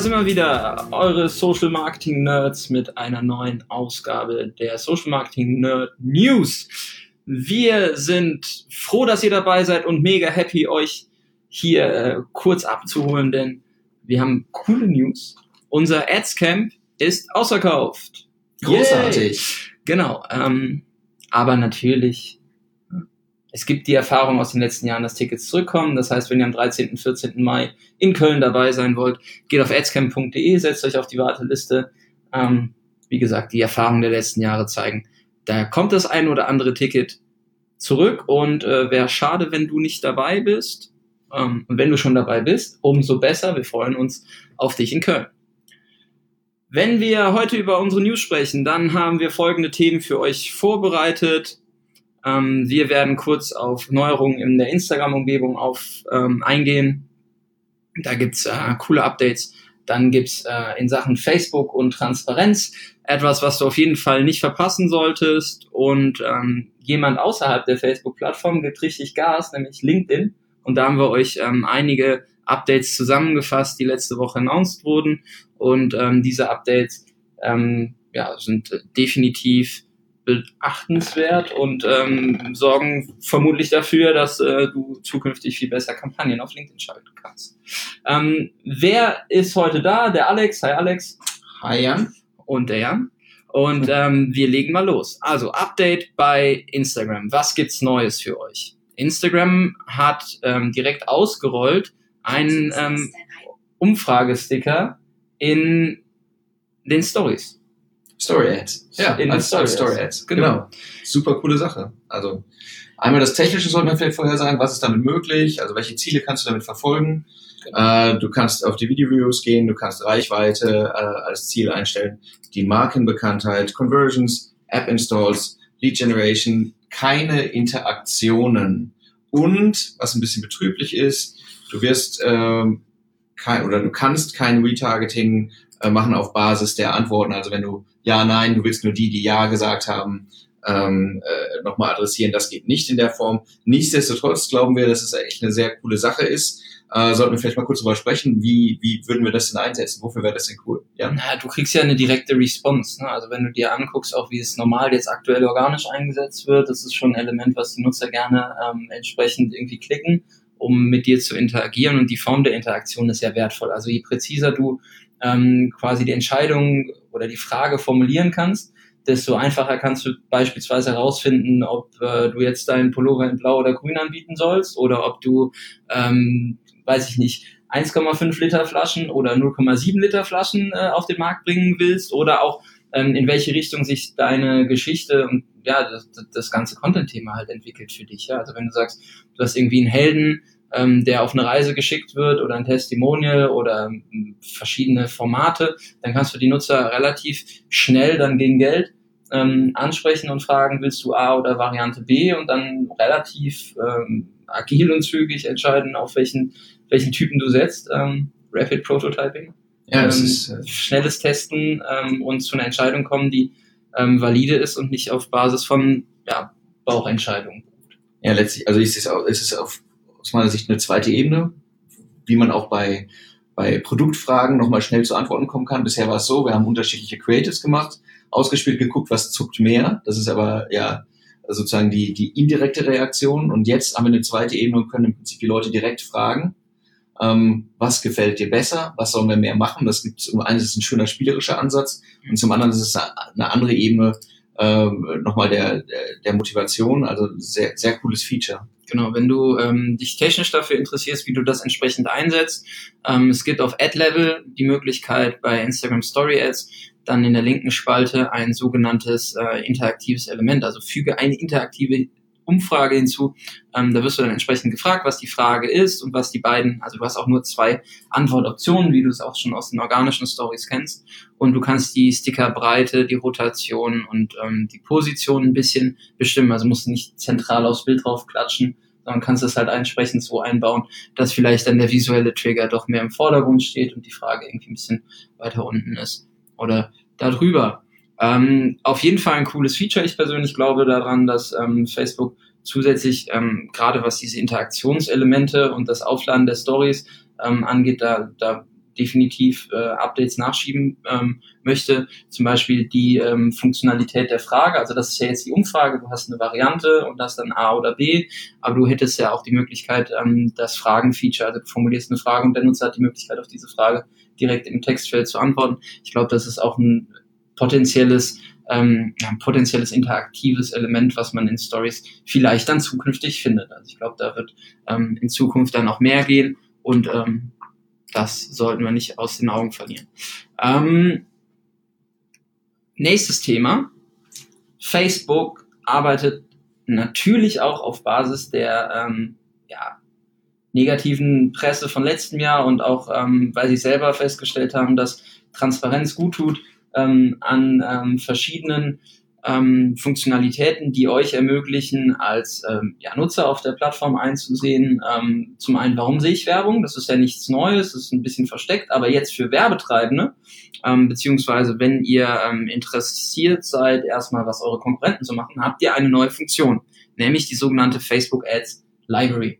da sind wir wieder, eure Social Marketing Nerds mit einer neuen Ausgabe der Social Marketing Nerd News. Wir sind froh, dass ihr dabei seid und mega happy, euch hier äh, kurz abzuholen, denn wir haben coole News. Unser Ads Camp ist ausverkauft. Großartig. Yay. Genau. Ähm, aber natürlich es gibt die Erfahrung aus den letzten Jahren, dass Tickets zurückkommen. Das heißt, wenn ihr am 13. und 14. Mai in Köln dabei sein wollt, geht auf adscamp.de, setzt euch auf die Warteliste. Ähm, wie gesagt, die Erfahrungen der letzten Jahre zeigen, da kommt das ein oder andere Ticket zurück und äh, wäre schade, wenn du nicht dabei bist. Ähm, und wenn du schon dabei bist, umso besser. Wir freuen uns auf dich in Köln. Wenn wir heute über unsere News sprechen, dann haben wir folgende Themen für euch vorbereitet. Ähm, wir werden kurz auf Neuerungen in der Instagram-Umgebung auf ähm, eingehen. Da gibt's äh, coole Updates. Dann gibt's äh, in Sachen Facebook und Transparenz etwas, was du auf jeden Fall nicht verpassen solltest. Und ähm, jemand außerhalb der Facebook-Plattform gibt richtig Gas, nämlich LinkedIn. Und da haben wir euch ähm, einige Updates zusammengefasst, die letzte Woche announced wurden. Und ähm, diese Updates ähm, ja, sind definitiv beachtenswert und ähm, sorgen vermutlich dafür, dass äh, du zukünftig viel besser Kampagnen auf LinkedIn schalten kannst. Ähm, wer ist heute da? Der Alex. Hi Alex. Hi Jan. Und der Jan. Und ähm, wir legen mal los. Also Update bei Instagram. Was gibt's Neues für euch? Instagram hat ähm, direkt ausgerollt einen ähm, Umfragesticker in den Stories. Story Ads. Ja, in als, Story, als Story Ads. Genau. genau. Super coole Sache. Also einmal das Technische sollte man vielleicht vorher sagen, was ist damit möglich, also welche Ziele kannst du damit verfolgen. Genau. Äh, du kannst auf die Video-Reviews gehen, du kannst Reichweite äh, als Ziel einstellen, die Markenbekanntheit, Conversions, App-Installs, Lead Generation, keine Interaktionen. Und, was ein bisschen betrüblich ist, du wirst äh, kein, oder du kannst kein Retargeting äh, machen auf Basis der Antworten. Also wenn du ja, nein, du willst nur die, die ja gesagt haben, ähm, äh, nochmal adressieren. Das geht nicht in der Form. Nichtsdestotrotz glauben wir, dass es echt eine sehr coole Sache ist. Äh, sollten wir vielleicht mal kurz darüber sprechen, wie, wie würden wir das denn einsetzen? Wofür wäre das denn cool? Ja. Na, du kriegst ja eine direkte Response. Ne? Also wenn du dir anguckst, auch wie es normal jetzt aktuell organisch eingesetzt wird, das ist schon ein Element, was die Nutzer gerne ähm, entsprechend irgendwie klicken, um mit dir zu interagieren. Und die Form der Interaktion ist ja wertvoll. Also je präziser du ähm, quasi die Entscheidung oder die Frage formulieren kannst, desto einfacher kannst du beispielsweise herausfinden, ob äh, du jetzt deinen Pullover in Blau oder Grün anbieten sollst oder ob du, ähm, weiß ich nicht, 1,5 Liter Flaschen oder 0,7 Liter Flaschen äh, auf den Markt bringen willst oder auch ähm, in welche Richtung sich deine Geschichte und ja das, das ganze Content-Thema halt entwickelt für dich. Ja? Also wenn du sagst, du hast irgendwie einen Helden, ähm, der auf eine Reise geschickt wird oder ein Testimonial oder ähm, verschiedene Formate, dann kannst du die Nutzer relativ schnell dann gegen Geld ähm, ansprechen und fragen, willst du A oder Variante B und dann relativ ähm, agil und zügig entscheiden, auf welchen, welchen Typen du setzt. Ähm, Rapid Prototyping. Ja, das ähm, ist, äh, schnelles Testen ähm, und zu einer Entscheidung kommen, die valide ist und nicht auf Basis von ja, Bauchentscheidungen. Ja, letztlich, also ist es, auch, ist es auf aus meiner Sicht eine zweite Ebene, wie man auch bei, bei Produktfragen nochmal schnell zu Antworten kommen kann. Bisher war es so, wir haben unterschiedliche Creatives gemacht, ausgespielt, geguckt, was zuckt mehr. Das ist aber ja sozusagen die, die indirekte Reaktion. Und jetzt haben wir eine zweite Ebene und können im Prinzip die Leute direkt fragen, ähm, was gefällt dir besser, was sollen wir mehr machen. Das gibt zum einen ist ein schöner spielerischer Ansatz und zum anderen ist es eine andere Ebene äh, nochmal der, der Motivation. Also sehr, sehr cooles Feature. Genau, wenn du ähm, dich technisch dafür interessierst, wie du das entsprechend einsetzt, ähm, es gibt auf Ad-Level die Möglichkeit bei Instagram Story Ads dann in der linken Spalte ein sogenanntes äh, interaktives Element. Also füge eine interaktive Umfrage hinzu. Ähm, da wirst du dann entsprechend gefragt, was die Frage ist und was die beiden, also du hast auch nur zwei Antwortoptionen, wie du es auch schon aus den organischen Stories kennst. Und du kannst die Stickerbreite, die Rotation und ähm, die Position ein bisschen bestimmen. Also musst du nicht zentral aufs Bild drauf klatschen, sondern kannst es halt entsprechend so einbauen, dass vielleicht dann der visuelle Trigger doch mehr im Vordergrund steht und die Frage irgendwie ein bisschen weiter unten ist. Oder darüber. Ähm, auf jeden Fall ein cooles Feature. Ich persönlich glaube daran, dass ähm, Facebook zusätzlich, ähm, gerade was diese Interaktionselemente und das Aufladen der Stories ähm, angeht, da, da definitiv äh, Updates nachschieben ähm, möchte. Zum Beispiel die ähm, Funktionalität der Frage. Also das ist ja jetzt die Umfrage. Du hast eine Variante und das dann A oder B. Aber du hättest ja auch die Möglichkeit, ähm, das Fragenfeature, also du formulierst eine Frage und der Nutzer hat die Möglichkeit, auf diese Frage direkt im Textfeld zu antworten. Ich glaube, das ist auch ein potenzielles ähm, ja, potenzielles interaktives Element, was man in Stories vielleicht dann zukünftig findet. Also ich glaube, da wird ähm, in Zukunft dann auch mehr gehen und ähm, das sollten wir nicht aus den Augen verlieren. Ähm, nächstes Thema. Facebook arbeitet natürlich auch auf Basis der ähm, ja, negativen Presse von letztem Jahr und auch, ähm, weil sie selber festgestellt haben, dass Transparenz gut tut, ähm, an ähm, verschiedenen ähm, Funktionalitäten, die euch ermöglichen, als ähm, ja, Nutzer auf der Plattform einzusehen. Ähm, zum einen, warum sehe ich Werbung? Das ist ja nichts Neues, das ist ein bisschen versteckt, aber jetzt für Werbetreibende, ähm, beziehungsweise wenn ihr ähm, interessiert seid, erstmal was eure Konkurrenten zu machen, habt ihr eine neue Funktion, nämlich die sogenannte Facebook Ads Library.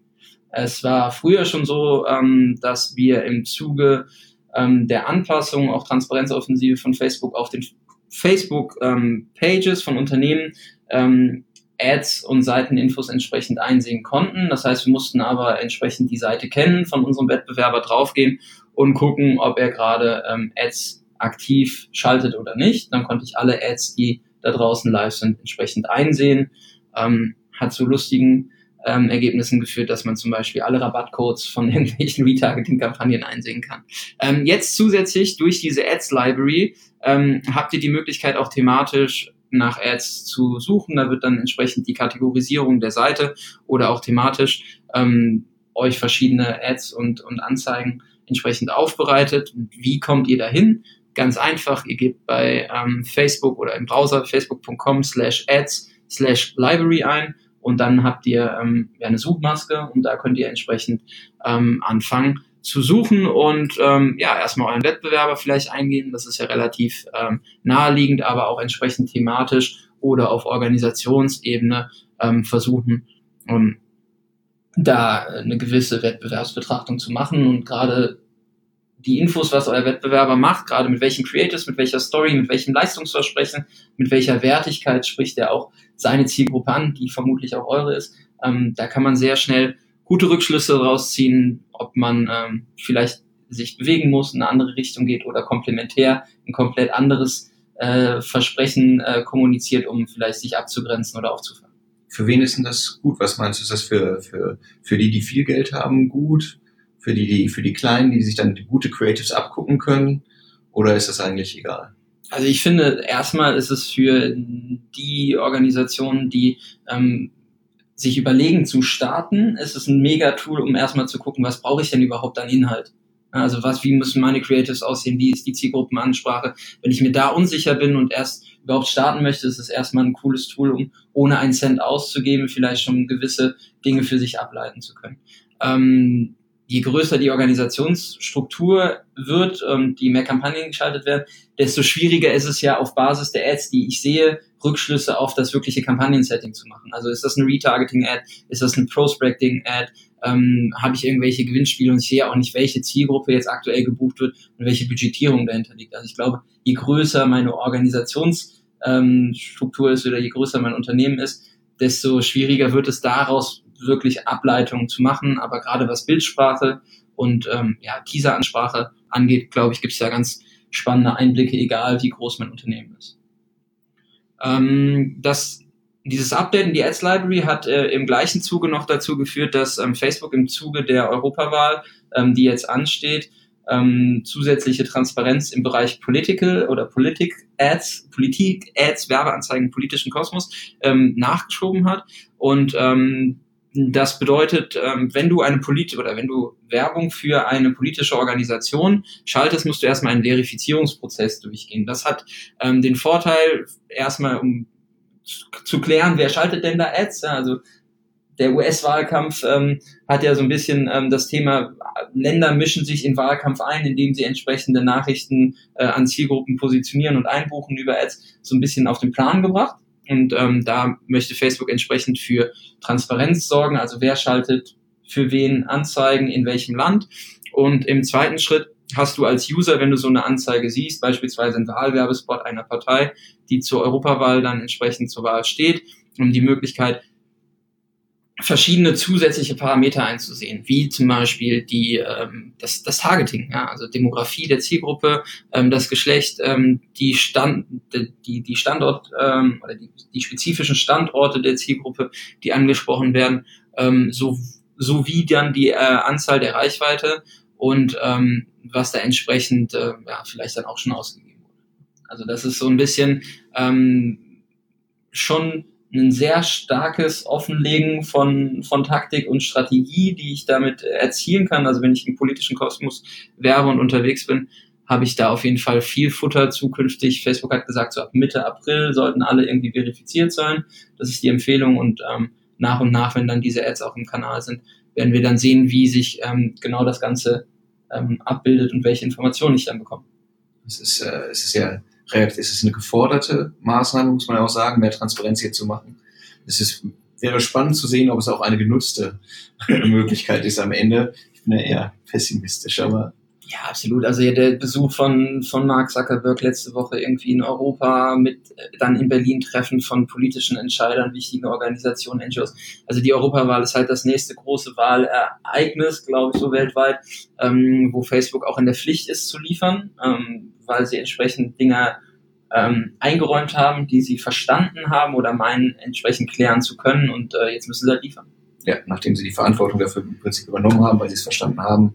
Es war früher schon so, ähm, dass wir im Zuge ähm, der Anpassung, auch Transparenzoffensive von Facebook auf den Facebook-Pages ähm, von Unternehmen ähm, Ads und Seiteninfos entsprechend einsehen konnten. Das heißt, wir mussten aber entsprechend die Seite kennen, von unserem Wettbewerber draufgehen und gucken, ob er gerade ähm, Ads aktiv schaltet oder nicht. Dann konnte ich alle Ads, die da draußen live sind, entsprechend einsehen. Ähm, hat zu lustigen ähm, Ergebnissen geführt, dass man zum Beispiel alle Rabattcodes von irgendwelchen Retargeting-Kampagnen einsehen kann. Ähm, jetzt zusätzlich durch diese Ads-Library ähm, habt ihr die Möglichkeit auch thematisch nach Ads zu suchen. Da wird dann entsprechend die Kategorisierung der Seite oder auch thematisch ähm, euch verschiedene Ads und, und Anzeigen entsprechend aufbereitet. Und wie kommt ihr dahin? Ganz einfach, ihr gebt bei ähm, Facebook oder im Browser facebook.com slash ads slash library ein und dann habt ihr ähm, eine Suchmaske und da könnt ihr entsprechend ähm, anfangen zu suchen und ähm, ja, erstmal euren Wettbewerber vielleicht eingehen. Das ist ja relativ ähm, naheliegend, aber auch entsprechend thematisch oder auf Organisationsebene ähm, versuchen, um da eine gewisse Wettbewerbsbetrachtung zu machen und gerade die Infos, was euer Wettbewerber macht, gerade mit welchen Creators, mit welcher Story, mit welchem Leistungsversprechen, mit welcher Wertigkeit spricht er auch seine Zielgruppe an, die vermutlich auch eure ist. Ähm, da kann man sehr schnell gute Rückschlüsse rausziehen, ob man ähm, vielleicht sich bewegen muss, in eine andere Richtung geht oder komplementär ein komplett anderes äh, Versprechen äh, kommuniziert, um vielleicht sich abzugrenzen oder aufzufangen. Für wen ist denn das gut? Was meinst du, ist das für, für, für die, die viel Geld haben, gut? Für die, die, für die Kleinen, die sich dann gute Creatives abgucken können? Oder ist das eigentlich egal? Also ich finde, erstmal ist es für die Organisationen, die ähm, sich überlegen zu starten, ist es ein Mega-Tool, um erstmal zu gucken, was brauche ich denn überhaupt an Inhalt? Also was, wie müssen meine Creatives aussehen? Wie ist die Zielgruppenansprache? Wenn ich mir da unsicher bin und erst überhaupt starten möchte, ist es erstmal ein cooles Tool, um ohne einen Cent auszugeben, vielleicht schon gewisse Dinge für sich ableiten zu können. Ähm, je größer die Organisationsstruktur wird, ähm, die mehr Kampagnen geschaltet werden, desto schwieriger ist es ja auf Basis der Ads, die ich sehe, Rückschlüsse auf das wirkliche Kampagnensetting zu machen. Also ist das eine Retargeting-Ad, ist das ein Prospecting-Ad, ähm, habe ich irgendwelche Gewinnspiele und ich sehe auch nicht, welche Zielgruppe jetzt aktuell gebucht wird und welche Budgetierung dahinter liegt. Also ich glaube, je größer meine Organisationsstruktur ähm, ist oder je größer mein Unternehmen ist, desto schwieriger wird es daraus wirklich Ableitungen zu machen. Aber gerade was Bildsprache und ähm, ja, Teaseransprache angeht, glaube ich, gibt es ja ganz spannende Einblicke, egal wie groß mein Unternehmen ist. Ähm, das, dieses Update in die Ads Library hat äh, im gleichen Zuge noch dazu geführt, dass ähm, Facebook im Zuge der Europawahl, ähm, die jetzt ansteht, ähm, zusätzliche Transparenz im Bereich Political oder Politik Ads, Politik Ads, Werbeanzeigen politischen Kosmos ähm, nachgeschoben hat und ähm, das bedeutet, ähm, wenn du eine Polit oder wenn du Werbung für eine politische Organisation schaltest, musst du erstmal einen Verifizierungsprozess durchgehen. Das hat ähm, den Vorteil, erstmal um zu klären, wer schaltet denn da Ads. Also der US-Wahlkampf ähm, hat ja so ein bisschen ähm, das Thema, Länder mischen sich in Wahlkampf ein, indem sie entsprechende Nachrichten äh, an Zielgruppen positionieren und einbuchen über Ads, so ein bisschen auf den Plan gebracht. Und ähm, da möchte Facebook entsprechend für Transparenz sorgen, also wer schaltet für wen Anzeigen in welchem Land. Und im zweiten Schritt hast du als User, wenn du so eine Anzeige siehst, beispielsweise ein Wahlwerbespot einer Partei, die zur Europawahl dann entsprechend zur Wahl steht, um die Möglichkeit, verschiedene zusätzliche Parameter einzusehen, wie zum Beispiel die, ähm, das, das Targeting, ja, also Demografie der Zielgruppe, ähm, das Geschlecht, ähm, die, Stand, die, die Standort ähm, oder die, die spezifischen Standorte der Zielgruppe, die angesprochen werden, ähm, so, sowie dann die äh, Anzahl der Reichweite und ähm, was da entsprechend äh, ja, vielleicht dann auch schon ausgegeben wurde. Also das ist so ein bisschen ähm, schon ein sehr starkes Offenlegen von, von Taktik und Strategie, die ich damit erzielen kann. Also wenn ich im politischen Kosmos werbe und unterwegs bin, habe ich da auf jeden Fall viel Futter zukünftig. Facebook hat gesagt, so ab Mitte April sollten alle irgendwie verifiziert sein. Das ist die Empfehlung und ähm, nach und nach, wenn dann diese Ads auch im Kanal sind, werden wir dann sehen, wie sich ähm, genau das Ganze ähm, abbildet und welche Informationen ich dann bekomme. Es ist, äh, es ist ja es ist eine geforderte Maßnahme, muss man ja auch sagen, mehr Transparenz hier zu machen. Es ist, wäre spannend zu sehen, ob es auch eine genutzte Möglichkeit ist am Ende. Ich bin ja eher pessimistisch, aber ja, absolut. Also der Besuch von, von Mark Zuckerberg letzte Woche irgendwie in Europa mit dann in Berlin Treffen von politischen Entscheidern, wichtigen Organisationen, NGOs. Also die Europawahl ist halt das nächste große Wahlereignis, glaube ich, so weltweit, ähm, wo Facebook auch in der Pflicht ist zu liefern, ähm, weil sie entsprechend Dinge ähm, eingeräumt haben, die sie verstanden haben oder meinen, entsprechend klären zu können und äh, jetzt müssen sie halt liefern. Ja, nachdem sie die Verantwortung dafür im Prinzip übernommen haben, weil sie es verstanden haben,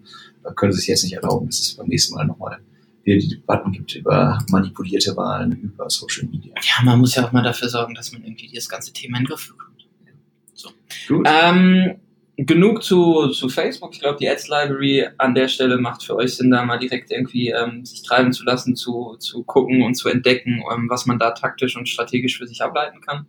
können sie sich jetzt nicht erlauben, dass es beim nächsten Mal nochmal wieder die Debatten gibt über manipulierte Wahlen, über Social Media. Ja, man muss ja auch mal dafür sorgen, dass man irgendwie das ganze Thema in den Griff bekommt. So. Gut. Ähm, genug zu, zu Facebook. Ich glaube, die Ads Library an der Stelle macht für euch Sinn, da mal direkt irgendwie ähm, sich treiben zu lassen, zu, zu gucken und zu entdecken, ähm, was man da taktisch und strategisch für sich ableiten kann.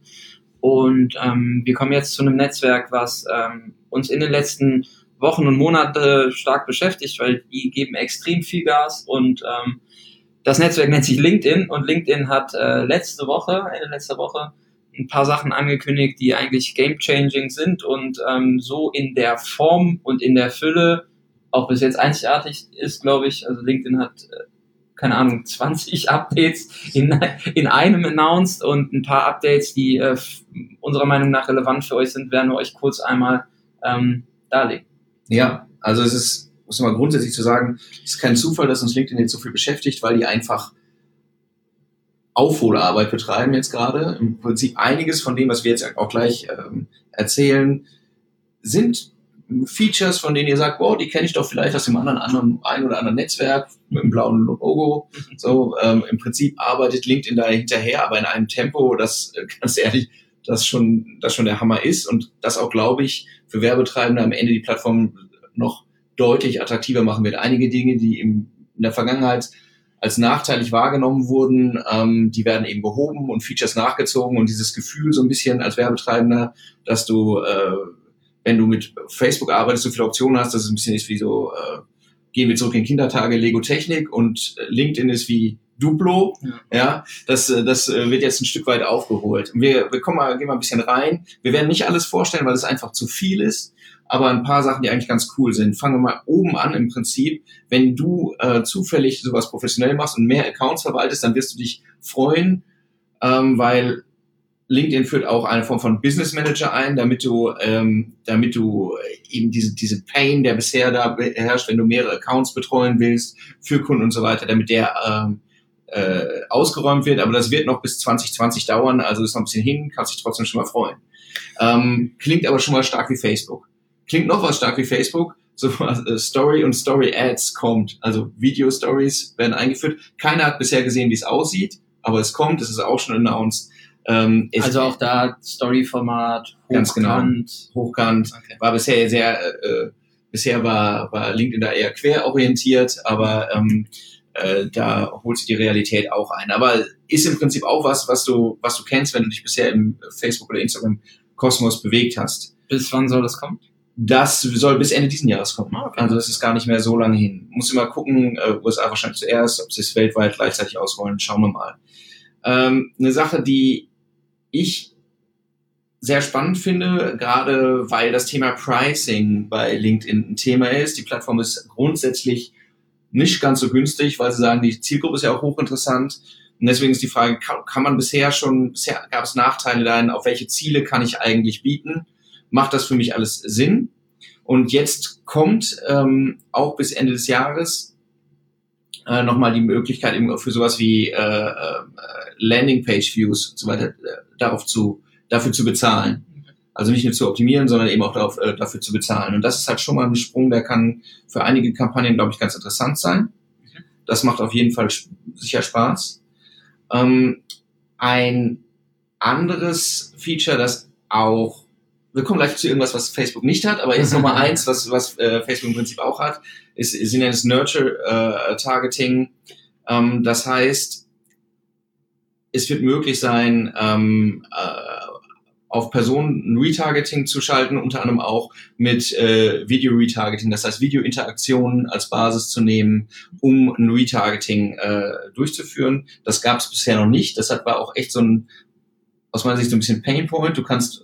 Und ähm, wir kommen jetzt zu einem Netzwerk, was ähm, uns in den letzten Wochen und Monate stark beschäftigt, weil die geben extrem viel Gas und ähm, das Netzwerk nennt sich LinkedIn und LinkedIn hat äh, letzte Woche, Ende letzter Woche, ein paar Sachen angekündigt, die eigentlich game-changing sind und ähm, so in der Form und in der Fülle auch bis jetzt einzigartig ist, glaube ich. Also LinkedIn hat, äh, keine Ahnung, 20 Updates in, in einem announced und ein paar Updates, die äh, unserer Meinung nach relevant für euch sind, werden wir euch kurz einmal ähm, darlegen. Ja, also es ist, muss man grundsätzlich zu sagen, es ist kein Zufall, dass uns LinkedIn jetzt so viel beschäftigt, weil die einfach Aufholarbeit betreiben jetzt gerade. Im Prinzip einiges von dem, was wir jetzt auch gleich ähm, erzählen, sind Features, von denen ihr sagt, wow, die kenne ich doch vielleicht aus dem anderen, anderen ein oder anderen Netzwerk mit dem blauen Logo. So, ähm, im Prinzip arbeitet LinkedIn da hinterher, aber in einem Tempo, das äh, ganz ehrlich, das schon, das schon der Hammer ist und das auch, glaube ich, für Werbetreibende am Ende die Plattform noch deutlich attraktiver machen wird. Einige Dinge, die im, in der Vergangenheit als nachteilig wahrgenommen wurden, ähm, die werden eben behoben und Features nachgezogen und dieses Gefühl so ein bisschen als Werbetreibender, dass du, äh, wenn du mit Facebook arbeitest, so viele Optionen hast, dass es ein bisschen ist wie so, äh, gehen wir zurück in Kindertage, Lego Technik und LinkedIn ist wie Duplo, ja, ja das, äh, das äh, wird jetzt ein Stück weit aufgeholt. Wir, wir kommen mal, gehen mal ein bisschen rein. Wir werden nicht alles vorstellen, weil es einfach zu viel ist, aber ein paar Sachen, die eigentlich ganz cool sind. Fangen wir mal oben an im Prinzip. Wenn du äh, zufällig sowas professionell machst und mehr Accounts verwaltest, dann wirst du dich freuen, ähm, weil LinkedIn führt auch eine Form von Business Manager ein, damit du, ähm, damit du eben diese, diese Pain, der bisher da herrscht, wenn du mehrere Accounts betreuen willst für Kunden und so weiter, damit der ähm, äh, ausgeräumt wird, aber das wird noch bis 2020 dauern, also ist noch ein bisschen hin, kannst dich trotzdem schon mal freuen. Ähm, klingt aber schon mal stark wie Facebook. Klingt noch was stark wie Facebook, so äh, Story und Story Ads kommt, also Video Stories werden eingeführt. Keiner hat bisher gesehen, wie es aussieht, aber es kommt, es ist auch schon announced. Ähm, also auch da Story-Format, ganz genau, hochkant, okay. war bisher sehr, äh, bisher war, war LinkedIn da eher querorientiert, aber ähm, äh, da holt sich die Realität auch ein. Aber ist im Prinzip auch was, was du, was du kennst, wenn du dich bisher im Facebook oder Instagram Kosmos bewegt hast. Bis wann soll das kommen? Das soll bis Ende diesen Jahres kommen. Ah, okay. Also das ist gar nicht mehr so lange hin. Muss immer gucken, äh, USA wahrscheinlich zuerst, ob sie es weltweit gleichzeitig ausrollen, schauen wir mal. Ähm, eine Sache, die ich sehr spannend finde, gerade weil das Thema Pricing bei LinkedIn ein Thema ist. Die Plattform ist grundsätzlich nicht ganz so günstig, weil sie sagen, die Zielgruppe ist ja auch hochinteressant. Und deswegen ist die Frage, kann, kann man bisher schon, bisher gab es Nachteile dahin, auf welche Ziele kann ich eigentlich bieten? Macht das für mich alles Sinn? Und jetzt kommt ähm, auch bis Ende des Jahres äh, nochmal die Möglichkeit eben für sowas wie äh, äh, Landingpage-Views und so weiter äh, darauf zu, dafür zu bezahlen. Also nicht nur zu optimieren, sondern eben auch darauf, äh, dafür zu bezahlen. Und das ist halt schon mal ein Sprung, der kann für einige Kampagnen, glaube ich, ganz interessant sein. Das macht auf jeden Fall sicher Spaß. Ähm, ein anderes Feature, das auch, wir kommen gleich zu irgendwas, was Facebook nicht hat, aber jetzt Nummer eins, was, was äh, Facebook im Prinzip auch hat, ist, sie nennen es Nurture äh, Targeting. Ähm, das heißt, es wird möglich sein, ähm, äh, auf Personen Retargeting zu schalten, unter anderem auch mit äh, Video-Retargeting, das heißt Video-Interaktionen als Basis zu nehmen, um ein Retargeting äh, durchzuführen. Das gab es bisher noch nicht. Das war auch echt so ein, aus meiner Sicht so ein bisschen Painpoint. Du kannst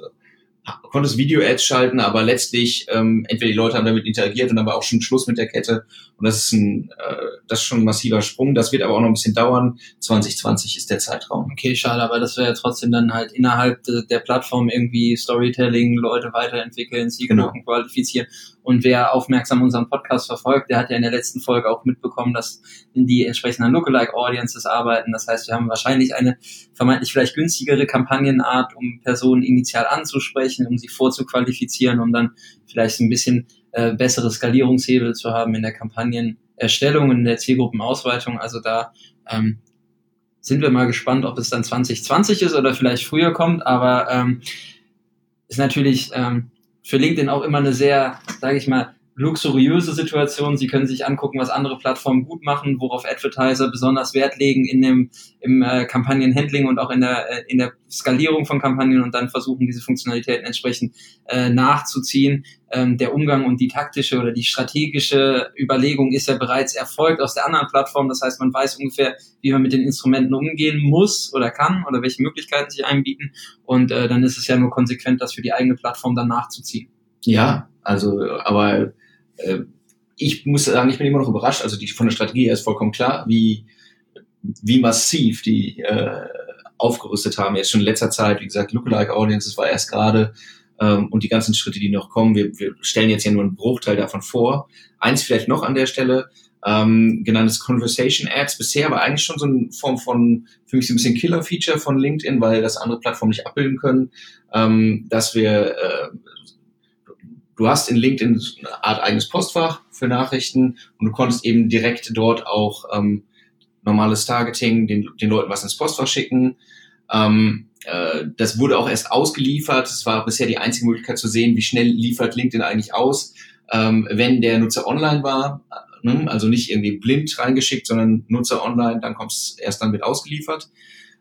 konntest Video-Ads schalten, aber letztlich ähm, entweder die Leute haben damit interagiert und dann war auch schon Schluss mit der Kette und das ist ein äh, das ist schon ein massiver Sprung. Das wird aber auch noch ein bisschen dauern. 2020 ist der Zeitraum. Okay, schade, aber das wäre ja trotzdem dann halt innerhalb de, der Plattform irgendwie Storytelling, Leute weiterentwickeln, Zielgruppen genau. qualifizieren und wer aufmerksam unseren Podcast verfolgt, der hat ja in der letzten Folge auch mitbekommen, dass die entsprechenden Lookalike Audiences arbeiten. Das heißt, wir haben wahrscheinlich eine vermeintlich vielleicht günstigere Kampagnenart, um Personen initial anzusprechen, um sie vorzuqualifizieren, um dann vielleicht ein bisschen äh, bessere Skalierungshebel zu haben in der Kampagnenerstellung, in der Zielgruppenausweitung. Also da ähm, sind wir mal gespannt, ob es dann 2020 ist oder vielleicht früher kommt, aber ähm, ist natürlich ähm, für LinkedIn auch immer eine sehr, sage ich mal, luxuriöse Situation. Sie können sich angucken, was andere Plattformen gut machen, worauf Advertiser besonders Wert legen in dem im äh, Kampagnenhandling und auch in der äh, in der Skalierung von Kampagnen und dann versuchen diese Funktionalitäten entsprechend äh, nachzuziehen. Ähm, der Umgang und die taktische oder die strategische Überlegung ist ja bereits erfolgt aus der anderen Plattform. Das heißt, man weiß ungefähr, wie man mit den Instrumenten umgehen muss oder kann oder welche Möglichkeiten sich einbieten. Und äh, dann ist es ja nur konsequent, das für die eigene Plattform dann nachzuziehen. Ja, also aber äh, ich muss sagen, ich bin immer noch überrascht. Also die von der Strategie her ist vollkommen klar, wie, wie massiv die äh, aufgerüstet haben. Jetzt schon in letzter Zeit, wie gesagt, Lookalike Audiences war erst gerade ähm, und die ganzen Schritte, die noch kommen. Wir, wir stellen jetzt ja nur einen Bruchteil davon vor. Eins vielleicht noch an der Stelle, ähm, genanntes Conversation Ads. Bisher war eigentlich schon so eine Form von, für mich so ein bisschen Killer-Feature von LinkedIn, weil das andere Plattformen nicht abbilden können, ähm, dass wir äh, du hast in LinkedIn eine Art eigenes Postfach für Nachrichten und du konntest eben direkt dort auch ähm, normales Targeting, den, den Leuten was ins Postfach schicken. Ähm, äh, das wurde auch erst ausgeliefert. Es war bisher die einzige Möglichkeit zu sehen, wie schnell liefert LinkedIn eigentlich aus, ähm, wenn der Nutzer online war. Ne? Also nicht irgendwie blind reingeschickt, sondern Nutzer online, dann kommt es erst dann mit ausgeliefert.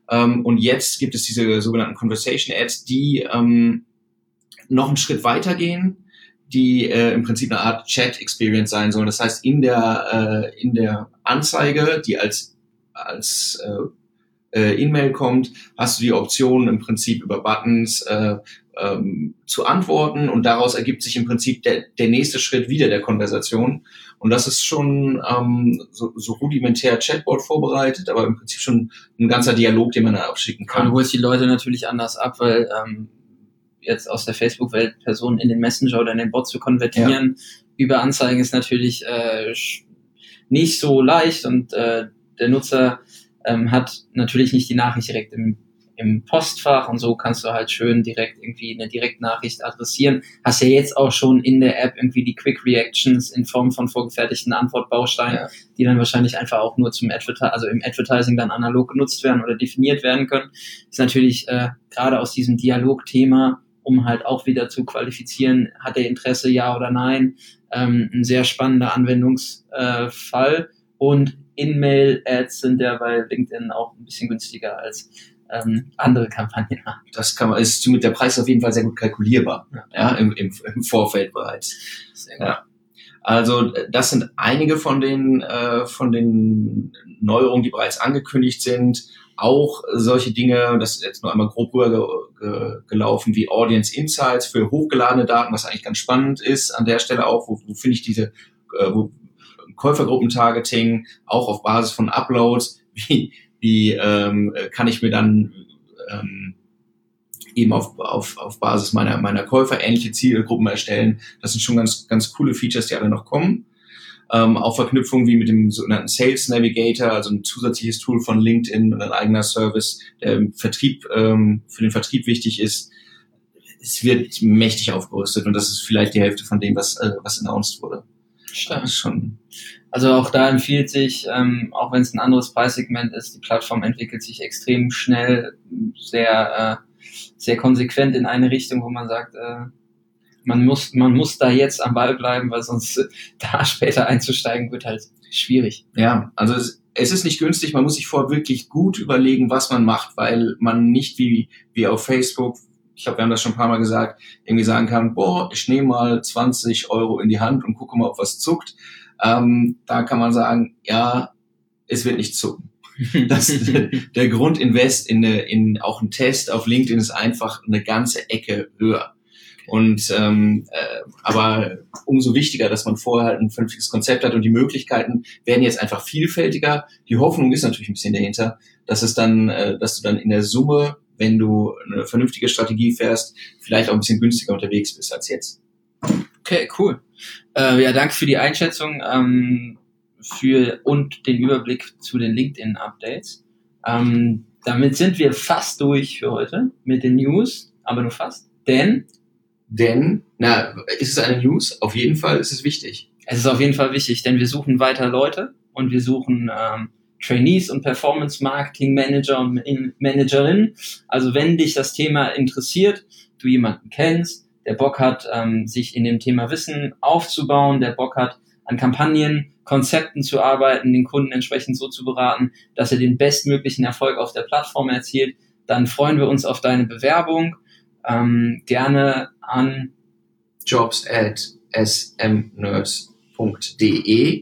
Ähm, und jetzt gibt es diese sogenannten Conversation Ads, die ähm, noch einen Schritt weitergehen die äh, im Prinzip eine Art Chat-Experience sein sollen. Das heißt, in der, äh, in der Anzeige, die als, als äh, äh, E-Mail kommt, hast du die Option im Prinzip über Buttons äh, ähm, zu antworten und daraus ergibt sich im Prinzip der, der nächste Schritt wieder der Konversation. Und das ist schon ähm, so, so rudimentär Chatbot vorbereitet, aber im Prinzip schon ein ganzer Dialog, den man da abschicken kann. du holst die Leute natürlich anders ab, weil ähm, jetzt aus der Facebook-Welt Personen in den Messenger oder in den Bot zu konvertieren ja. über Anzeigen ist natürlich äh, nicht so leicht und äh, der Nutzer ähm, hat natürlich nicht die Nachricht direkt im, im Postfach und so kannst du halt schön direkt irgendwie eine Direktnachricht adressieren. Hast ja jetzt auch schon in der App irgendwie die Quick Reactions in Form von vorgefertigten Antwortbausteinen, ja. die dann wahrscheinlich einfach auch nur zum Advertising, also im Advertising dann analog genutzt werden oder definiert werden können. Ist natürlich äh, gerade aus diesem Dialogthema um halt auch wieder zu qualifizieren, hat er Interesse, ja oder nein. Ähm, ein sehr spannender Anwendungsfall. Äh, und In-Mail-Ads sind ja bei LinkedIn auch ein bisschen günstiger als ähm, andere Kampagnen. Das kann man, ist mit der Preis auf jeden Fall sehr gut kalkulierbar, ja, ja im, im, im Vorfeld bereits. Ja. Also das sind einige von den äh, von den Neuerungen, die bereits angekündigt sind auch solche Dinge, das ist jetzt nur einmal grob rüber gelaufen, wie Audience Insights für hochgeladene Daten, was eigentlich ganz spannend ist an der Stelle auch, wo, wo finde ich diese, äh, wo Käufergruppentargeting, auch auf Basis von Uploads, wie, wie ähm, kann ich mir dann ähm, eben auf, auf, auf Basis meiner, meiner Käufer ähnliche Zielgruppen erstellen. Das sind schon ganz, ganz coole Features, die alle noch kommen. Ähm, auch Verknüpfungen wie mit dem sogenannten Sales Navigator, also ein zusätzliches Tool von LinkedIn und ein eigener Service, der im Vertrieb, ähm, für den Vertrieb wichtig ist. Es wird mächtig aufgerüstet und das ist vielleicht die Hälfte von dem, was, äh, was announced wurde. Stark. Schon. Also auch da empfiehlt sich, ähm, auch wenn es ein anderes Preissegment ist, die Plattform entwickelt sich extrem schnell, sehr äh, sehr konsequent in eine Richtung, wo man sagt, äh, man muss, man muss da jetzt am Ball bleiben, weil sonst äh, da später einzusteigen wird halt schwierig. Ja, also es, es ist nicht günstig, man muss sich vorher wirklich gut überlegen, was man macht, weil man nicht wie, wie auf Facebook, ich glaube, wir haben das schon ein paar Mal gesagt, irgendwie sagen kann, boah, ich nehme mal 20 Euro in die Hand und gucke mal, ob was zuckt. Ähm, da kann man sagen, ja, es wird nicht zucken. Das, der Grundinvest in, eine, in auch ein Test auf LinkedIn ist einfach eine ganze Ecke höher. Und ähm, äh, aber umso wichtiger, dass man vorher halt ein vernünftiges Konzept hat und die Möglichkeiten werden jetzt einfach vielfältiger. Die Hoffnung ist natürlich ein bisschen dahinter, dass es dann, äh, dass du dann in der Summe, wenn du eine vernünftige Strategie fährst, vielleicht auch ein bisschen günstiger unterwegs bist als jetzt. Okay, cool. Äh, ja, danke für die Einschätzung. Ähm, für und den Überblick zu den LinkedIn-Updates. Ähm, damit sind wir fast durch für heute mit den News, aber nur fast. Denn denn, na, ist es eine News? Auf jeden Fall ist es wichtig. Es ist auf jeden Fall wichtig, denn wir suchen weiter Leute und wir suchen ähm, Trainees und Performance Marketing Manager und Managerinnen. Also wenn dich das Thema interessiert, du jemanden kennst, der Bock hat, ähm, sich in dem Thema Wissen aufzubauen, der Bock hat, an Kampagnen, Konzepten zu arbeiten, den Kunden entsprechend so zu beraten, dass er den bestmöglichen Erfolg auf der Plattform erzielt, dann freuen wir uns auf deine Bewerbung. Ähm, gerne an jobs at smnerds.de.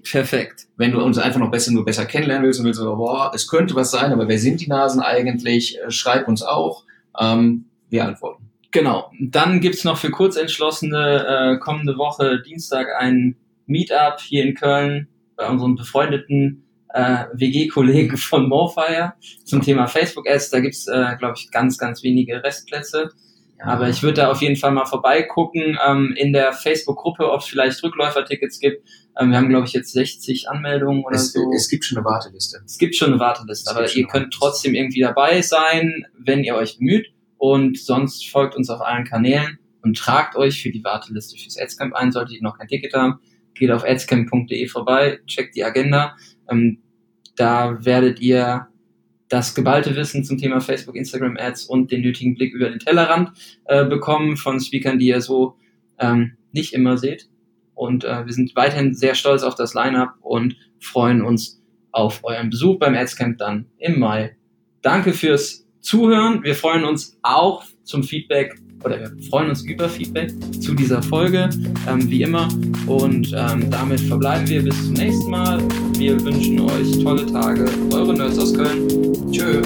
Perfekt. Wenn du uns einfach noch besser, nur besser kennenlernen willst und willst, so, boah, es könnte was sein, aber wer sind die Nasen eigentlich? Äh, schreib uns auch. Ähm, wir antworten. Genau. Dann gibt's noch für Kurzentschlossene äh, kommende Woche Dienstag ein Meetup hier in Köln bei unseren befreundeten äh, WG-Kollegen von Morfire zum Thema Facebook-Ads. Da gibt's, äh, glaube ich, ganz, ganz wenige Restplätze. Aber ich würde da auf jeden Fall mal vorbeigucken ähm, in der Facebook-Gruppe, ob es vielleicht Rückläufertickets gibt. Ähm, wir haben, glaube ich, jetzt 60 Anmeldungen oder es, so. Es gibt schon eine Warteliste. Es gibt schon eine Warteliste, es aber ihr könnt trotzdem irgendwie dabei sein, wenn ihr euch bemüht. Und sonst folgt uns auf allen Kanälen und tragt euch für die Warteliste fürs Adscamp ein, solltet ihr noch kein Ticket haben geht auf adscamp.de vorbei, checkt die Agenda. Ähm, da werdet ihr das geballte Wissen zum Thema Facebook, Instagram Ads und den nötigen Blick über den Tellerrand äh, bekommen von Speakern, die ihr so ähm, nicht immer seht. Und äh, wir sind weiterhin sehr stolz auf das Lineup und freuen uns auf euren Besuch beim Adscamp dann im Mai. Danke fürs Zuhören. Wir freuen uns auch zum Feedback oder wir freuen uns über Feedback zu dieser Folge, ähm, wie immer. Und ähm, damit verbleiben wir bis zum nächsten Mal. Wir wünschen euch tolle Tage. Eure Nerds aus Köln. Tschö.